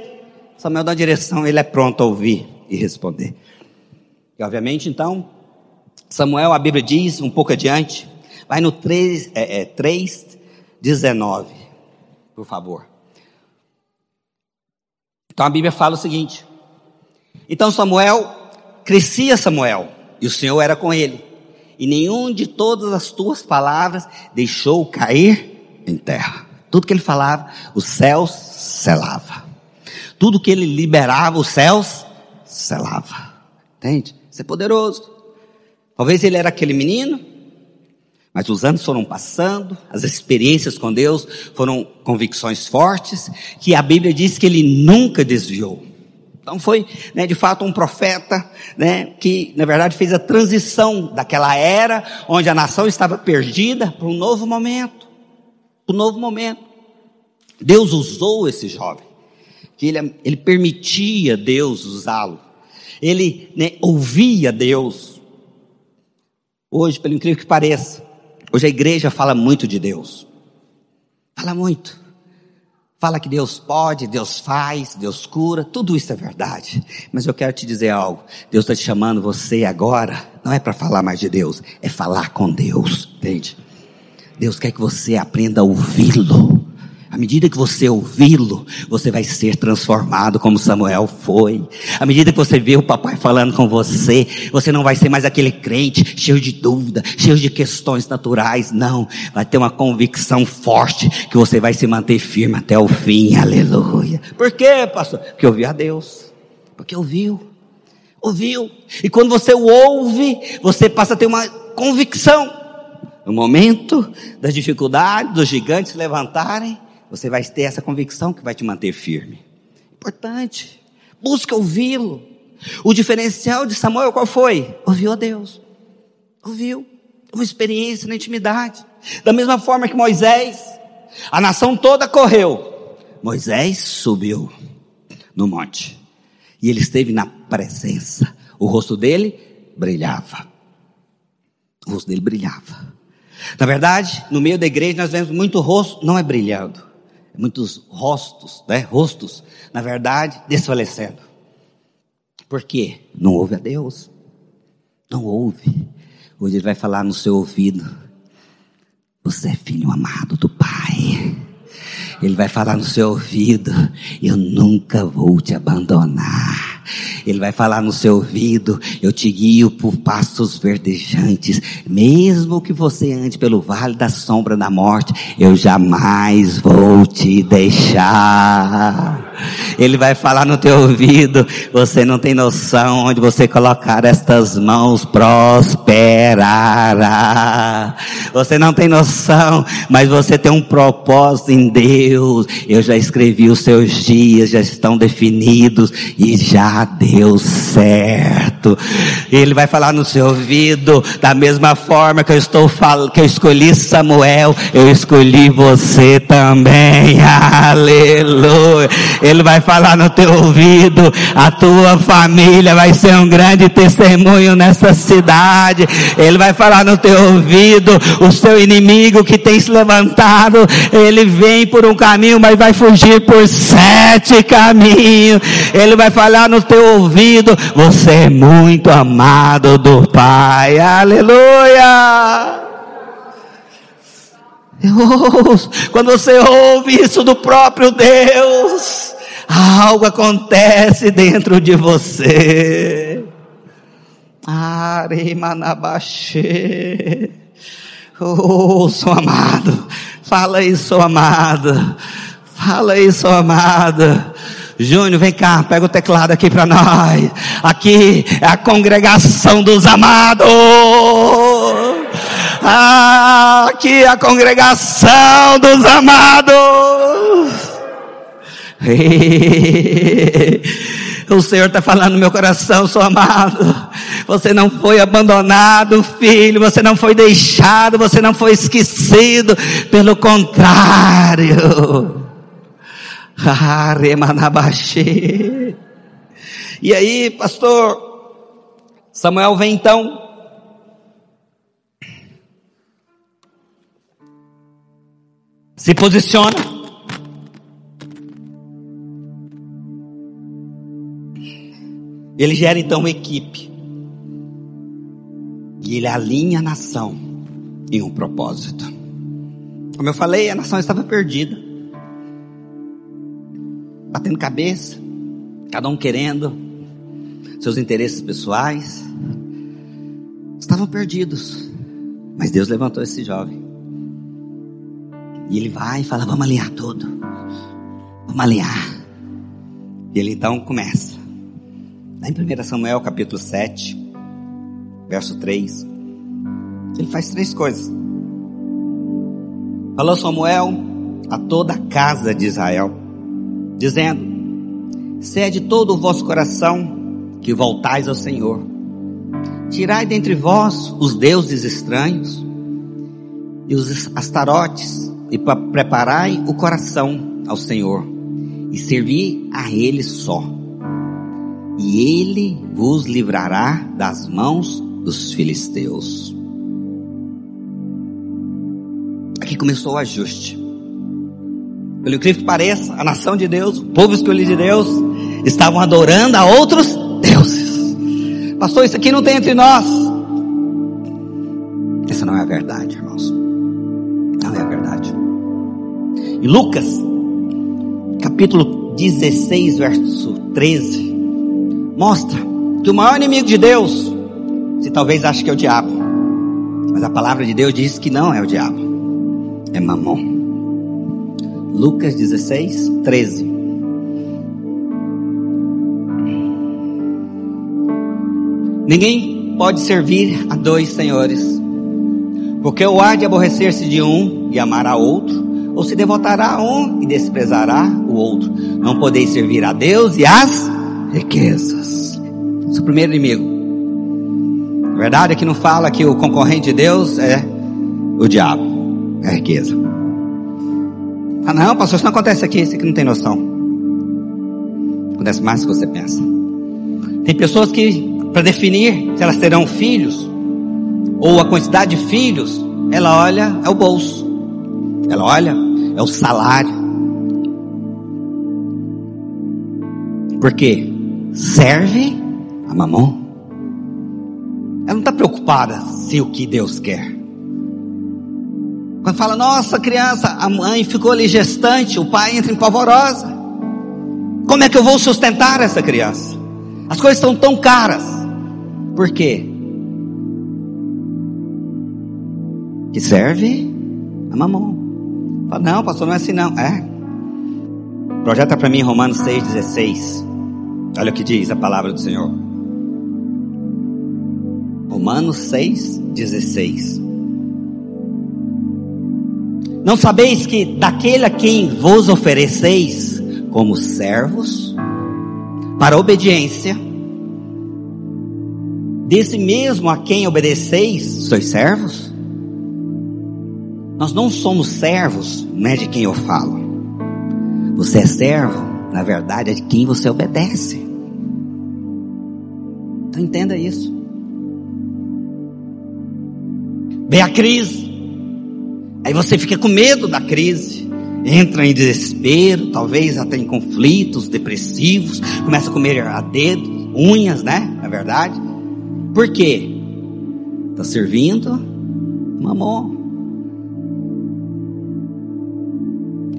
Samuel dá direção, ele é pronto a ouvir e responder. E obviamente, então, Samuel, a Bíblia diz, um pouco adiante, vai no 3, é, é, 3 19, por favor. Então a Bíblia fala o seguinte: Então Samuel, crescia Samuel, e o Senhor era com ele e nenhum de todas as tuas palavras deixou cair em terra. Tudo que ele falava, os céus selava. Tudo que ele liberava, os céus selava. Entende? Isso é poderoso. Talvez ele era aquele menino, mas os anos foram passando, as experiências com Deus foram convicções fortes, que a Bíblia diz que ele nunca desviou. Então foi, né, de fato, um profeta, né, que na verdade fez a transição daquela era onde a nação estava perdida para um novo momento, para um novo momento. Deus usou esse jovem, que ele, ele permitia Deus usá-lo. Ele né, ouvia Deus. Hoje, pelo incrível que pareça, hoje a igreja fala muito de Deus. Fala muito. Fala que Deus pode, Deus faz, Deus cura, tudo isso é verdade. Mas eu quero te dizer algo. Deus está te chamando você agora, não é para falar mais de Deus, é falar com Deus, entende? Deus quer que você aprenda a ouvi-lo. À medida que você ouvi-lo, você vai ser transformado como Samuel foi. À medida que você vê o papai falando com você, você não vai ser mais aquele crente cheio de dúvida, cheio de questões naturais. Não, vai ter uma convicção forte que você vai se manter firme até o fim. Aleluia. Por quê, pastor? Porque ouviu a Deus. Porque ouviu. Ouviu. E quando você o ouve, você passa a ter uma convicção. No momento das dificuldades, dos gigantes se levantarem, você vai ter essa convicção que vai te manter firme. Importante. Busca ouvi-lo. O diferencial de Samuel qual foi? Ouviu a Deus. Ouviu. Uma experiência na intimidade. Da mesma forma que Moisés, a nação toda correu. Moisés subiu no monte. E ele esteve na presença. O rosto dele brilhava. O rosto dele brilhava. Na verdade, no meio da igreja nós vemos muito rosto, não é brilhando muitos rostos, né? Rostos, na verdade, desfalecendo. Por quê? Não ouve a Deus. Não ouve. Hoje ele vai falar no seu ouvido. Você é filho amado do Pai. Ele vai falar no seu ouvido: Eu nunca vou te abandonar. Ele vai falar no seu ouvido: Eu te guio por pastos verdejantes. Mesmo que você ande pelo vale da sombra da morte, eu jamais vou te deixar. Ele vai falar no teu ouvido: Você não tem noção onde você colocar estas mãos prosperará. Você não tem noção, mas você tem um propósito em Deus. Eu já escrevi os seus dias, já estão definidos e já deu certo. Ele vai falar no seu ouvido da mesma forma que eu estou falando, que eu escolhi Samuel, eu escolhi você também. Aleluia. Ele vai falar no teu ouvido, a tua família vai ser um grande testemunho nessa cidade. Ele vai falar no teu ouvido, o seu inimigo que tem se levantado, ele vem por um caminho, mas vai fugir por sete caminhos. Ele vai falar no teu ouvido, você é muito amado do Pai. Aleluia! Quando você ouve isso do próprio Deus, algo acontece dentro de você. Arimanabaxê. Oh, sou amado. Fala aí, sou amado. Fala aí, sou amado. Júnior, vem cá, pega o teclado aqui para nós. Aqui é a congregação dos amados. Ah, aqui a congregação dos amados. O Senhor está falando no meu coração, sou amado. Você não foi abandonado, filho. Você não foi deixado. Você não foi esquecido. Pelo contrário. E aí, pastor, Samuel vem então. Se posiciona. Ele gera então uma equipe. E ele alinha a nação em um propósito. Como eu falei, a nação estava perdida. Batendo cabeça, cada um querendo seus interesses pessoais. Estavam perdidos. Mas Deus levantou esse jovem. E ele vai e fala: Vamos alinhar tudo. Vamos alinhar. E ele então começa. Lá em 1 Samuel capítulo 7, verso 3, ele faz três coisas. Falou Samuel a toda a casa de Israel, dizendo: Se é de todo o vosso coração que voltais ao Senhor, tirai dentre vós os deuses estranhos e os astarotes, e preparai o coração ao Senhor, e servi a Ele só e ele vos livrará das mãos dos filisteus. Aqui começou o ajuste. Pelo que pareça, a nação de Deus, o povo escolhido de Deus, estavam adorando a outros deuses. Pastor, isso aqui não tem entre nós. Essa não é a verdade, irmãos. Não é a verdade. E Lucas, capítulo 16, verso 13, mostra que o maior inimigo de Deus, você talvez ache que é o diabo, mas a palavra de Deus diz que não é o diabo, é mamon. Lucas 16, 13. Ninguém pode servir a dois senhores, porque ou há de aborrecer-se de um e amar a outro, ou se devotará a um e desprezará o outro. Não podeis servir a Deus e às riquezas. Seu primeiro inimigo. A verdade é que não fala que o concorrente de Deus é o diabo, é a riqueza. Ah não, pastor, isso não acontece aqui, isso aqui não tem noção. Acontece mais do que você pensa. Tem pessoas que, para definir se elas terão filhos, ou a quantidade de filhos, ela olha é o bolso. Ela olha é o salário. Por quê? Serve a mamão. Ela não está preocupada se o que Deus quer. Quando fala, nossa criança, a mãe ficou ali gestante, o pai entra em pavorosa. Como é que eu vou sustentar essa criança? As coisas estão tão caras. Por quê? Que serve a mamão. Fala, não, pastor, não é assim não. É. Projeta para mim Romanos 6,16. Olha o que diz a palavra do Senhor. Romanos 6, 16. Não sabeis que daquele a quem vos ofereceis como servos, para obediência, desse mesmo a quem obedeceis, sois servos? Nós não somos servos, não é de quem eu falo. Você é servo na verdade, é de quem você obedece. Então entenda isso. Vem a crise. Aí você fica com medo da crise. Entra em desespero, talvez até em conflitos depressivos. Começa a comer a dedo, unhas, né? Na verdade. Por quê? Está servindo mamão.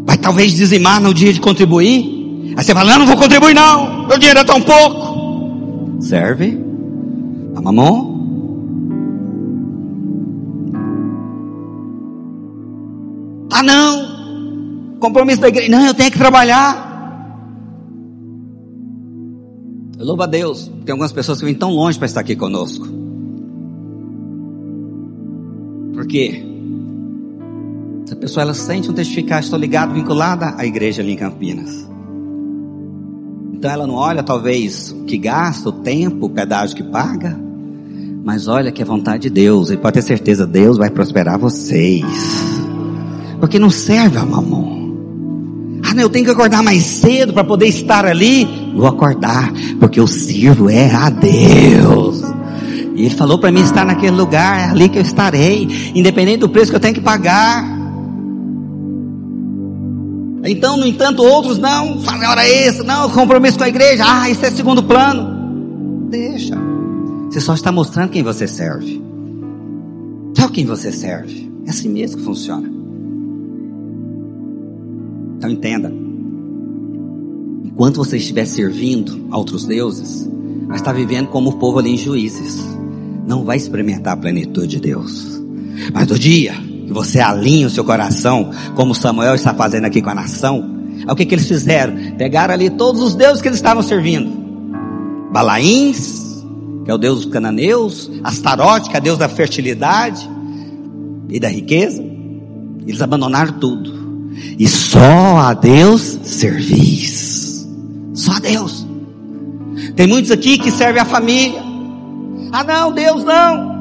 Vai talvez dizimar no dia de contribuir. Aí você fala, não, não vou contribuir não, meu dinheiro é tão pouco. Serve a mamão. Ah não, compromisso da igreja, não, eu tenho que trabalhar. Eu louvo a Deus, tem algumas pessoas que vêm tão longe para estar aqui conosco. Porque essa pessoa ela sente um testificar, estou ligado, vinculada à igreja ali em Campinas. Então ela não olha talvez o que gasta, o tempo, o pedágio que paga, mas olha que é vontade de Deus, e pode ter certeza, Deus vai prosperar vocês. Porque não serve a mamão. Ah, não, eu tenho que acordar mais cedo para poder estar ali. Vou acordar, porque eu sirvo é a Deus. E ele falou para mim estar naquele lugar, é ali que eu estarei, independente do preço que eu tenho que pagar. Então, no entanto, outros não, fazem hora extra, não, compromisso com a igreja, ah, isso é segundo plano. Deixa. Você só está mostrando quem você serve. Sabe quem você serve? É assim mesmo que funciona. Então entenda. Enquanto você estiver servindo a outros deuses, vai estar vivendo como o povo ali em juízes. Não vai experimentar a plenitude de Deus. Mas do dia você alinha o seu coração, como Samuel está fazendo aqui com a nação, é o que, que eles fizeram? Pegaram ali todos os deuses que eles estavam servindo. Balaíns, que é o Deus dos cananeus, Astarote, que é o Deus da fertilidade e da riqueza. Eles abandonaram tudo. E só a Deus servis. Só a Deus. Tem muitos aqui que servem a família. Ah não, Deus não.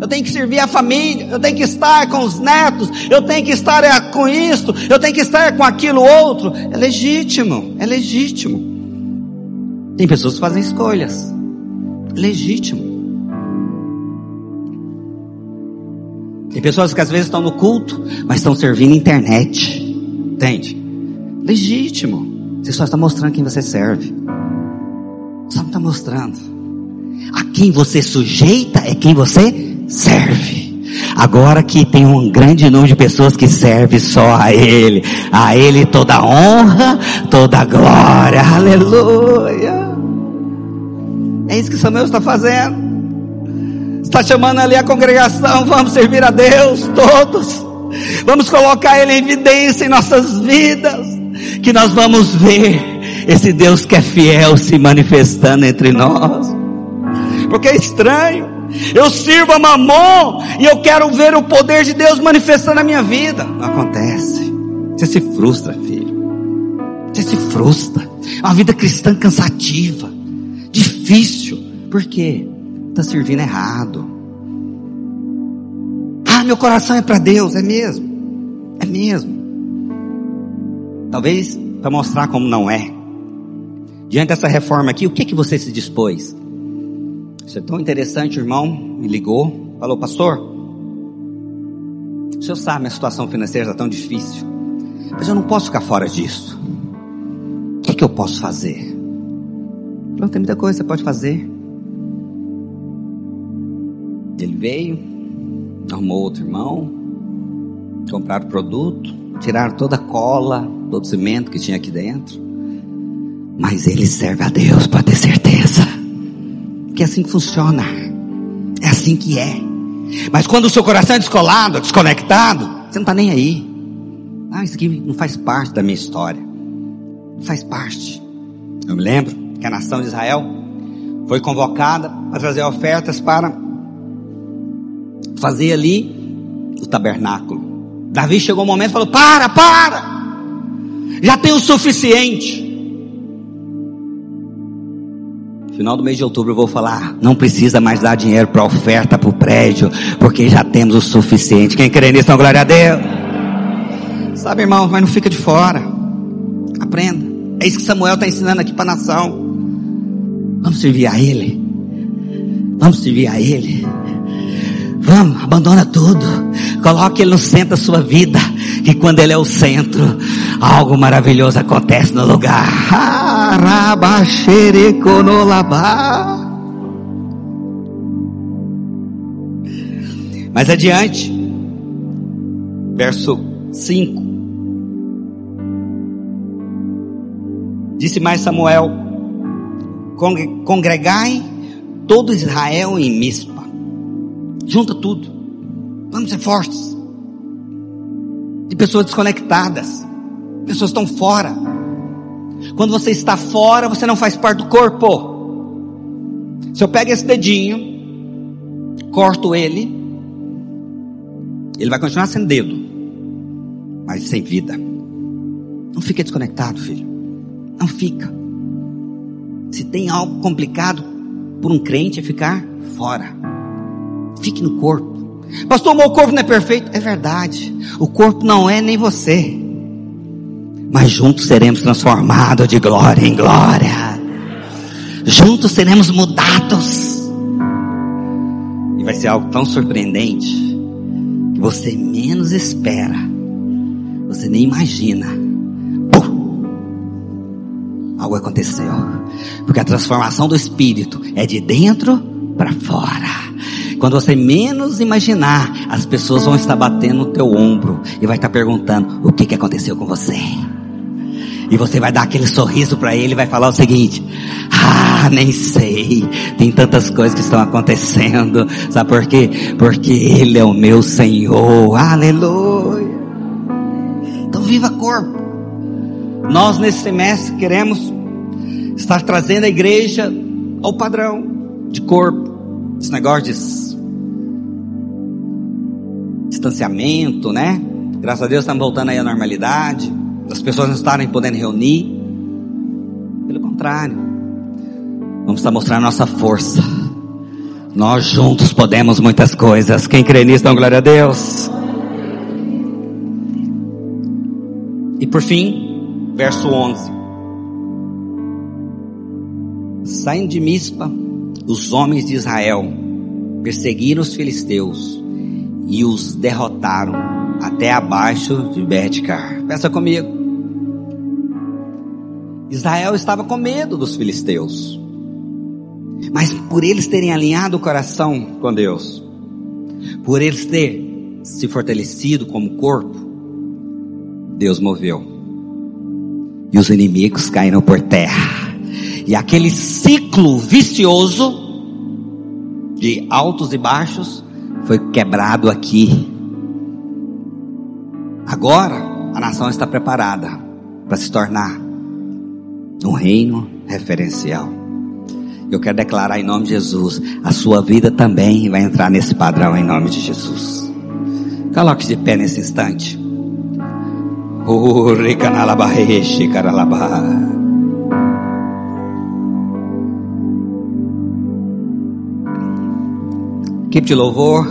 Eu tenho que servir a família, eu tenho que estar com os netos, eu tenho que estar é, com isso, eu tenho que estar com aquilo outro. É legítimo, é legítimo. Tem pessoas que fazem escolhas legítimo. Tem pessoas que às vezes estão no culto, mas estão servindo internet. Entende? Legítimo. Você só está mostrando quem você serve. Só não está mostrando. A quem você sujeita é quem você serve. Agora que tem um grande número de pessoas que servem só a Ele. A Ele toda honra, toda glória. Aleluia. É isso que Samuel está fazendo. Está chamando ali a congregação, vamos servir a Deus todos. Vamos colocar Ele em evidência em nossas vidas. Que nós vamos ver esse Deus que é fiel se manifestando entre nós. Porque é estranho. Eu sirvo a mamon e eu quero ver o poder de Deus manifestando na minha vida. Não acontece. Você se frustra, filho. Você se frustra. É uma vida cristã cansativa difícil. Por quê? Está servindo errado. Ah, meu coração é para Deus, é mesmo. É mesmo. Talvez para mostrar como não é. Diante dessa reforma aqui, o que que você se dispôs? Isso é tão interessante, o irmão me ligou, falou, pastor, o senhor sabe, minha situação financeira está tão difícil, mas eu não posso ficar fora disso. O que, que eu posso fazer? Não tem muita coisa que você pode fazer. Ele veio, arrumou outro irmão, compraram produto, tiraram toda a cola, todo o cimento que tinha aqui dentro. Mas ele serve a Deus para ter certeza. Que é assim que funciona. É assim que é. Mas quando o seu coração é descolado, desconectado, você não está nem aí. Ah, isso aqui não faz parte da minha história. Não faz parte. Eu me lembro que a nação de Israel foi convocada a trazer ofertas para fazer ali o tabernáculo. Davi chegou um momento e falou: Para, para! Já tem o suficiente. Final do mês de outubro eu vou falar: não precisa mais dar dinheiro para oferta para o prédio, porque já temos o suficiente. Quem crê nisso, glória a Deus. Sabe, irmão, mas não fica de fora. Aprenda. É isso que Samuel está ensinando aqui para a nação. Vamos servir a Ele. Vamos servir a Ele. Vamos, abandona tudo. Coloque Ele no centro da sua vida. Que quando Ele é o centro, algo maravilhoso acontece no lugar. Mais adiante, verso 5. Disse mais Samuel: congregai todo Israel em Mispa. Junta tudo. Vamos ser fortes. De pessoas desconectadas. Pessoas estão fora. Quando você está fora, você não faz parte do corpo. Se eu pego esse dedinho, corto ele, Ele vai continuar sendo dedo, mas sem vida. Não fica desconectado, filho. Não fica. Se tem algo complicado por um crente é ficar fora. Fique no corpo. Pastor, o meu corpo não é perfeito. É verdade. O corpo não é nem você. Mas juntos seremos transformados de glória em glória. Juntos seremos mudados. E vai ser algo tão surpreendente que você menos espera. Você nem imagina. Pum! Algo aconteceu. Porque a transformação do espírito é de dentro para fora. Quando você menos imaginar, as pessoas vão estar batendo no teu ombro e vai estar perguntando o que, que aconteceu com você. E você vai dar aquele sorriso para ele e vai falar o seguinte: Ah, nem sei. Tem tantas coisas que estão acontecendo. Sabe por quê? Porque Ele é o meu Senhor. Aleluia. Então viva corpo. Nós nesse semestre queremos estar trazendo a igreja ao padrão de corpo. Esse negócio de distanciamento, né? Graças a Deus estamos voltando aí à normalidade. As pessoas não estarem podendo reunir. Pelo contrário, vamos estar mostrando nossa força. Nós juntos podemos muitas coisas. Quem crê nisso, dá glória a Deus. E por fim, verso 11. Saindo de Mispa, os homens de Israel perseguiram os filisteus e os derrotaram até abaixo de Betcar. Pensa comigo. Israel estava com medo dos filisteus. Mas por eles terem alinhado o coração com Deus, por eles terem se fortalecido como corpo, Deus moveu. E os inimigos caíram por terra. E aquele ciclo vicioso de altos e baixos foi quebrado aqui. Agora a nação está preparada para se tornar um reino referencial. Eu quero declarar em nome de Jesus, a sua vida também vai entrar nesse padrão em nome de Jesus. Coloque de pé nesse instante. Equipe de louvor.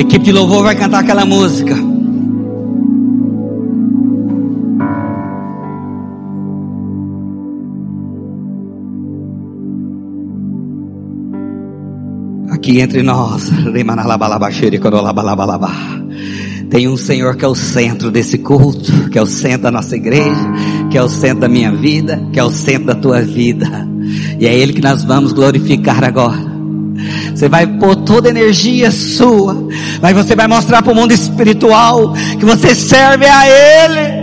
Equipe de louvor vai cantar aquela música. Aqui entre nós, tem um Senhor que é o centro desse culto, que é o centro da nossa igreja, que é o centro da minha vida, que é o centro da tua vida. E é Ele que nós vamos glorificar agora. Você vai pôr toda a energia sua, mas você vai mostrar para o mundo espiritual que você serve a Ele.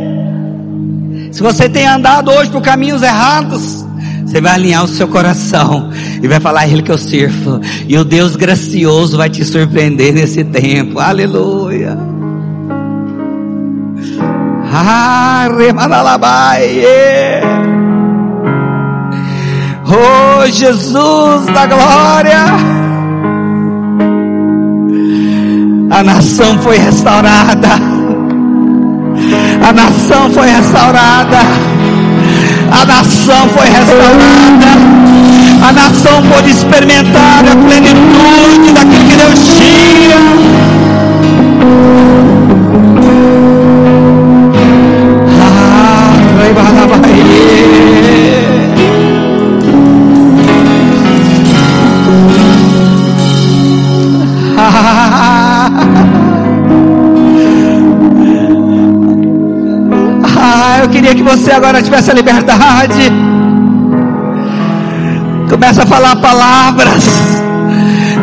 Se você tem andado hoje por caminhos errados, você vai alinhar o seu coração e vai falar a Ele que eu sirvo. E o Deus gracioso vai te surpreender nesse tempo. Aleluia. Ah, Oh, Jesus da glória. A nação foi restaurada. A nação foi restaurada. A nação foi restaurada. A nação pôde experimentar a plenitude daquilo que Deus tinha. Queria que você agora tivesse a liberdade. Começa a falar palavras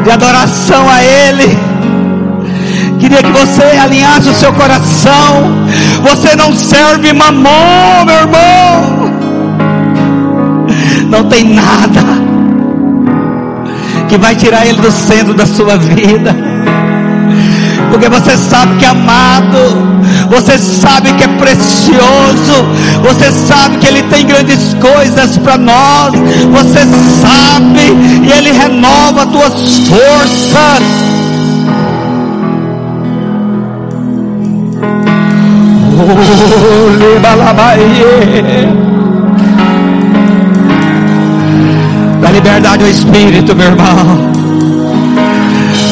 de adoração a Ele. Queria que você alinhasse o seu coração. Você não serve mamão, meu irmão. Não tem nada que vai tirar ele do centro da sua vida. Porque você sabe que amado, Você sabe que é precioso. Você sabe que Ele tem grandes coisas para nós. Você sabe e Ele renova tuas forças. Oh, Dá liberdade ao Espírito, meu irmão.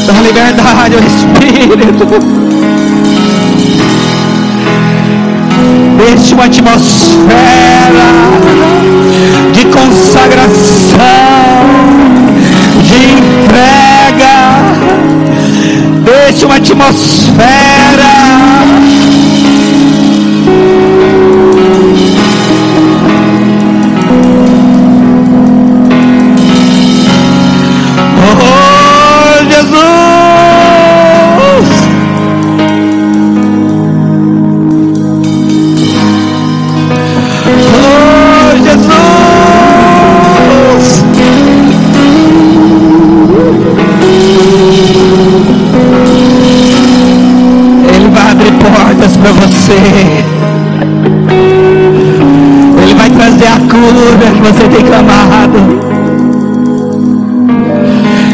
Dá liberdade ao Espírito. Deixe uma atmosfera de consagração, de entrega. Deixe uma atmosfera você. Ele vai trazer a cura que você tem clamado.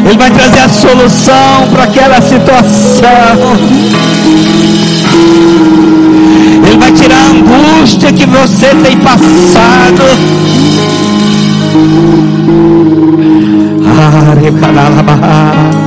Ele vai trazer a solução para aquela situação. Ele vai tirar a angústia que você tem passado. Ah,